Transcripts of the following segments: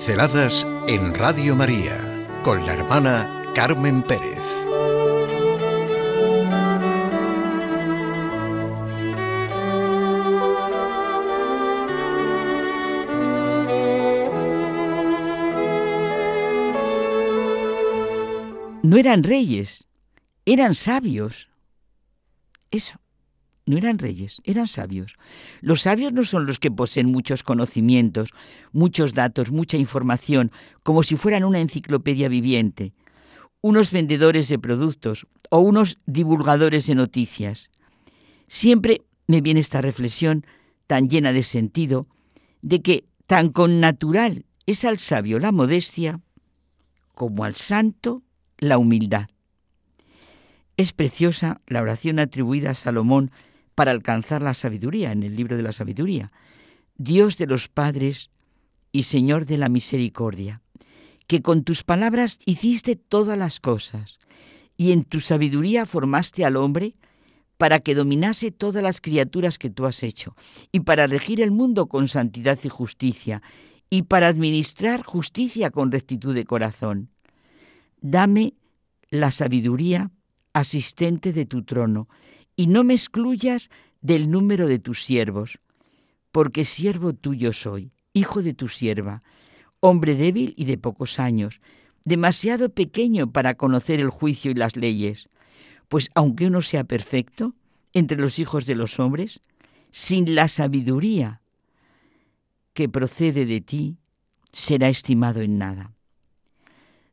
Pinceladas en Radio María con la hermana Carmen Pérez. No eran reyes, eran sabios. Eso no eran reyes, eran sabios. Los sabios no son los que poseen muchos conocimientos, muchos datos, mucha información, como si fueran una enciclopedia viviente, unos vendedores de productos o unos divulgadores de noticias. Siempre me viene esta reflexión tan llena de sentido, de que tan con natural es al sabio la modestia, como al santo la humildad. Es preciosa la oración atribuida a Salomón para alcanzar la sabiduría en el libro de la sabiduría. Dios de los padres y Señor de la misericordia, que con tus palabras hiciste todas las cosas y en tu sabiduría formaste al hombre para que dominase todas las criaturas que tú has hecho y para regir el mundo con santidad y justicia y para administrar justicia con rectitud de corazón. Dame la sabiduría asistente de tu trono y no me excluyas del número de tus siervos, porque siervo tuyo soy, hijo de tu sierva, hombre débil y de pocos años, demasiado pequeño para conocer el juicio y las leyes, pues aunque uno sea perfecto entre los hijos de los hombres, sin la sabiduría que procede de ti, será estimado en nada.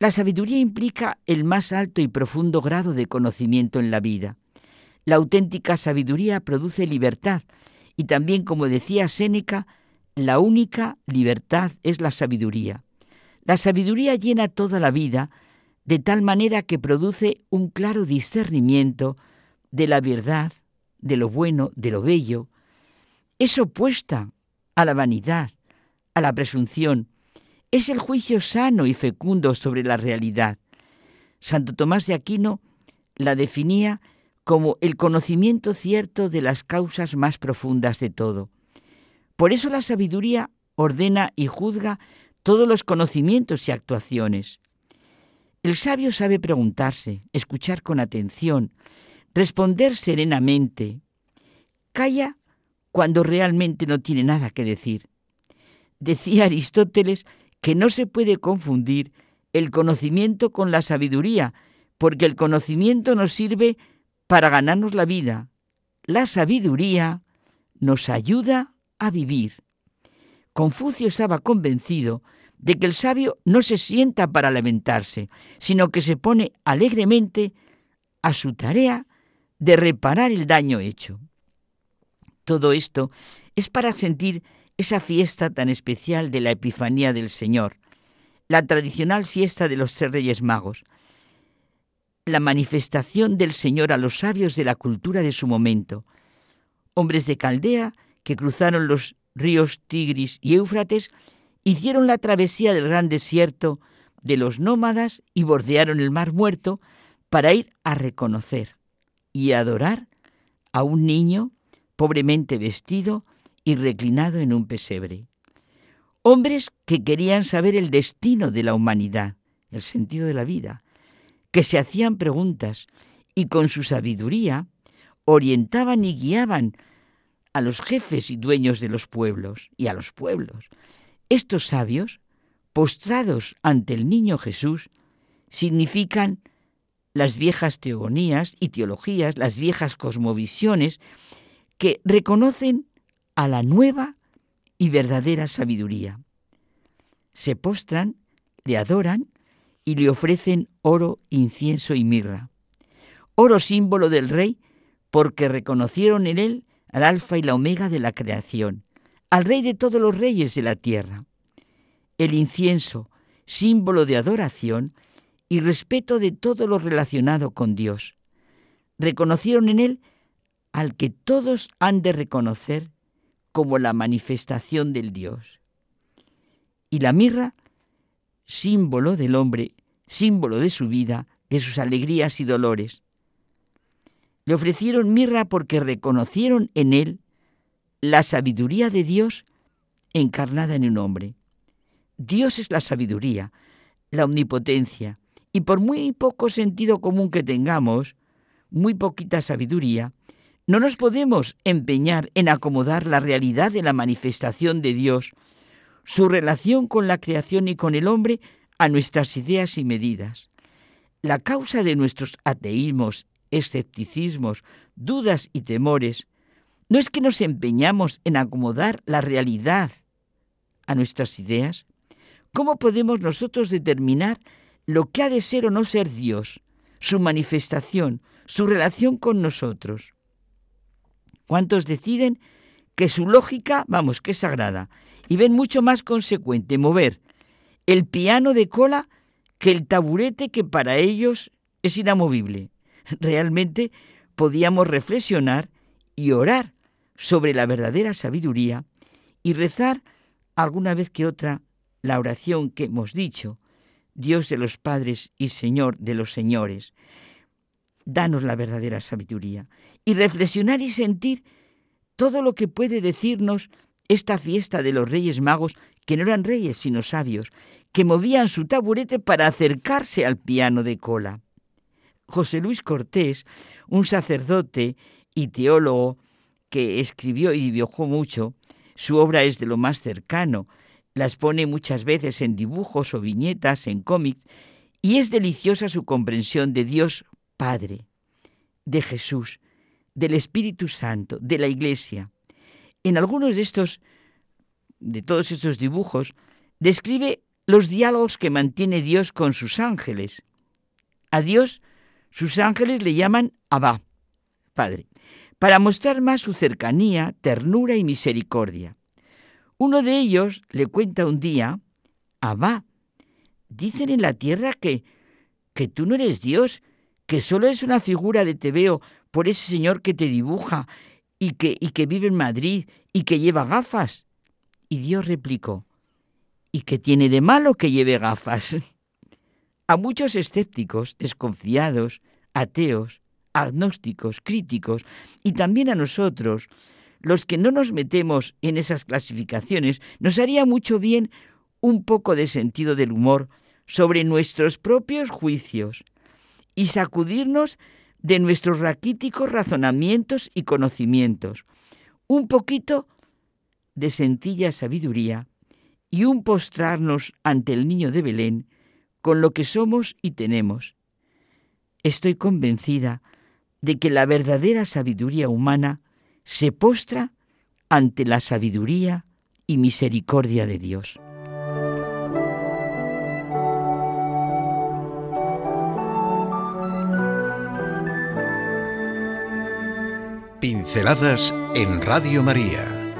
La sabiduría implica el más alto y profundo grado de conocimiento en la vida. La auténtica sabiduría produce libertad y también, como decía Séneca, la única libertad es la sabiduría. La sabiduría llena toda la vida de tal manera que produce un claro discernimiento de la verdad, de lo bueno, de lo bello. Es opuesta a la vanidad, a la presunción. Es el juicio sano y fecundo sobre la realidad. Santo Tomás de Aquino la definía como el conocimiento cierto de las causas más profundas de todo. Por eso la sabiduría ordena y juzga todos los conocimientos y actuaciones. El sabio sabe preguntarse, escuchar con atención, responder serenamente. Calla cuando realmente no tiene nada que decir. Decía Aristóteles que no se puede confundir el conocimiento con la sabiduría, porque el conocimiento nos sirve para ganarnos la vida. La sabiduría nos ayuda a vivir. Confucio estaba convencido de que el sabio no se sienta para lamentarse, sino que se pone alegremente a su tarea de reparar el daño hecho. Todo esto es para sentir esa fiesta tan especial de la Epifanía del Señor, la tradicional fiesta de los tres Reyes Magos, la manifestación del Señor a los sabios de la cultura de su momento, hombres de Caldea que cruzaron los ríos Tigris y Éufrates, hicieron la travesía del gran desierto de los nómadas y bordearon el mar muerto para ir a reconocer y adorar a un niño pobremente vestido y reclinado en un pesebre. Hombres que querían saber el destino de la humanidad, el sentido de la vida, que se hacían preguntas y con su sabiduría orientaban y guiaban a los jefes y dueños de los pueblos y a los pueblos. Estos sabios, postrados ante el niño Jesús, significan las viejas teogonías y teologías, las viejas cosmovisiones, que reconocen a la nueva y verdadera sabiduría. Se postran, le adoran y le ofrecen oro, incienso y mirra. Oro símbolo del rey porque reconocieron en él al alfa y la omega de la creación, al rey de todos los reyes de la tierra. El incienso, símbolo de adoración y respeto de todo lo relacionado con Dios. Reconocieron en él al que todos han de reconocer como la manifestación del Dios. Y la mirra, símbolo del hombre símbolo de su vida, de sus alegrías y dolores. Le ofrecieron mirra porque reconocieron en él la sabiduría de Dios encarnada en un hombre. Dios es la sabiduría, la omnipotencia, y por muy poco sentido común que tengamos, muy poquita sabiduría, no nos podemos empeñar en acomodar la realidad de la manifestación de Dios, su relación con la creación y con el hombre a nuestras ideas y medidas. La causa de nuestros ateísmos, escepticismos, dudas y temores no es que nos empeñamos en acomodar la realidad a nuestras ideas. ¿Cómo podemos nosotros determinar lo que ha de ser o no ser Dios, su manifestación, su relación con nosotros? ¿Cuántos deciden que su lógica, vamos, que es sagrada, y ven mucho más consecuente mover el piano de cola que el taburete que para ellos es inamovible? Realmente podíamos reflexionar y orar sobre la verdadera sabiduría y rezar alguna vez que otra la oración que hemos dicho, Dios de los padres y Señor de los señores, danos la verdadera sabiduría y reflexionar y sentir todo lo que puede decirnos esta fiesta de los reyes magos, que no eran reyes sino sabios, que movían su taburete para acercarse al piano de cola. José Luis Cortés, un sacerdote y teólogo que escribió y dibujó mucho, su obra es de lo más cercano, las pone muchas veces en dibujos o viñetas, en cómics, y es deliciosa su comprensión de Dios Padre, de Jesús, del Espíritu Santo, de la Iglesia. En algunos de estos, de todos estos dibujos, describe los diálogos que mantiene Dios con sus ángeles. A Dios sus ángeles le llaman Abba, Padre para mostrar más su cercanía, ternura y misericordia. Uno de ellos le cuenta un día, Abba, dicen en la tierra que, que tú no eres Dios, que solo es una figura de tebeo por ese señor que te dibuja y que, y que vive en Madrid y que lleva gafas. Y Dios replicó, ¿y qué tiene de malo que lleve gafas? A muchos escépticos, desconfiados, ateos, agnósticos, críticos, y también a nosotros, los que no nos metemos en esas clasificaciones, nos haría mucho bien un poco de sentido del humor sobre nuestros propios juicios y sacudirnos de nuestros raquíticos razonamientos y conocimientos, un poquito de sencilla sabiduría y un postrarnos ante el niño de Belén con lo que somos y tenemos. Estoy convencida de que la verdadera sabiduría humana se postra ante la sabiduría y misericordia de Dios. Pinceladas en Radio María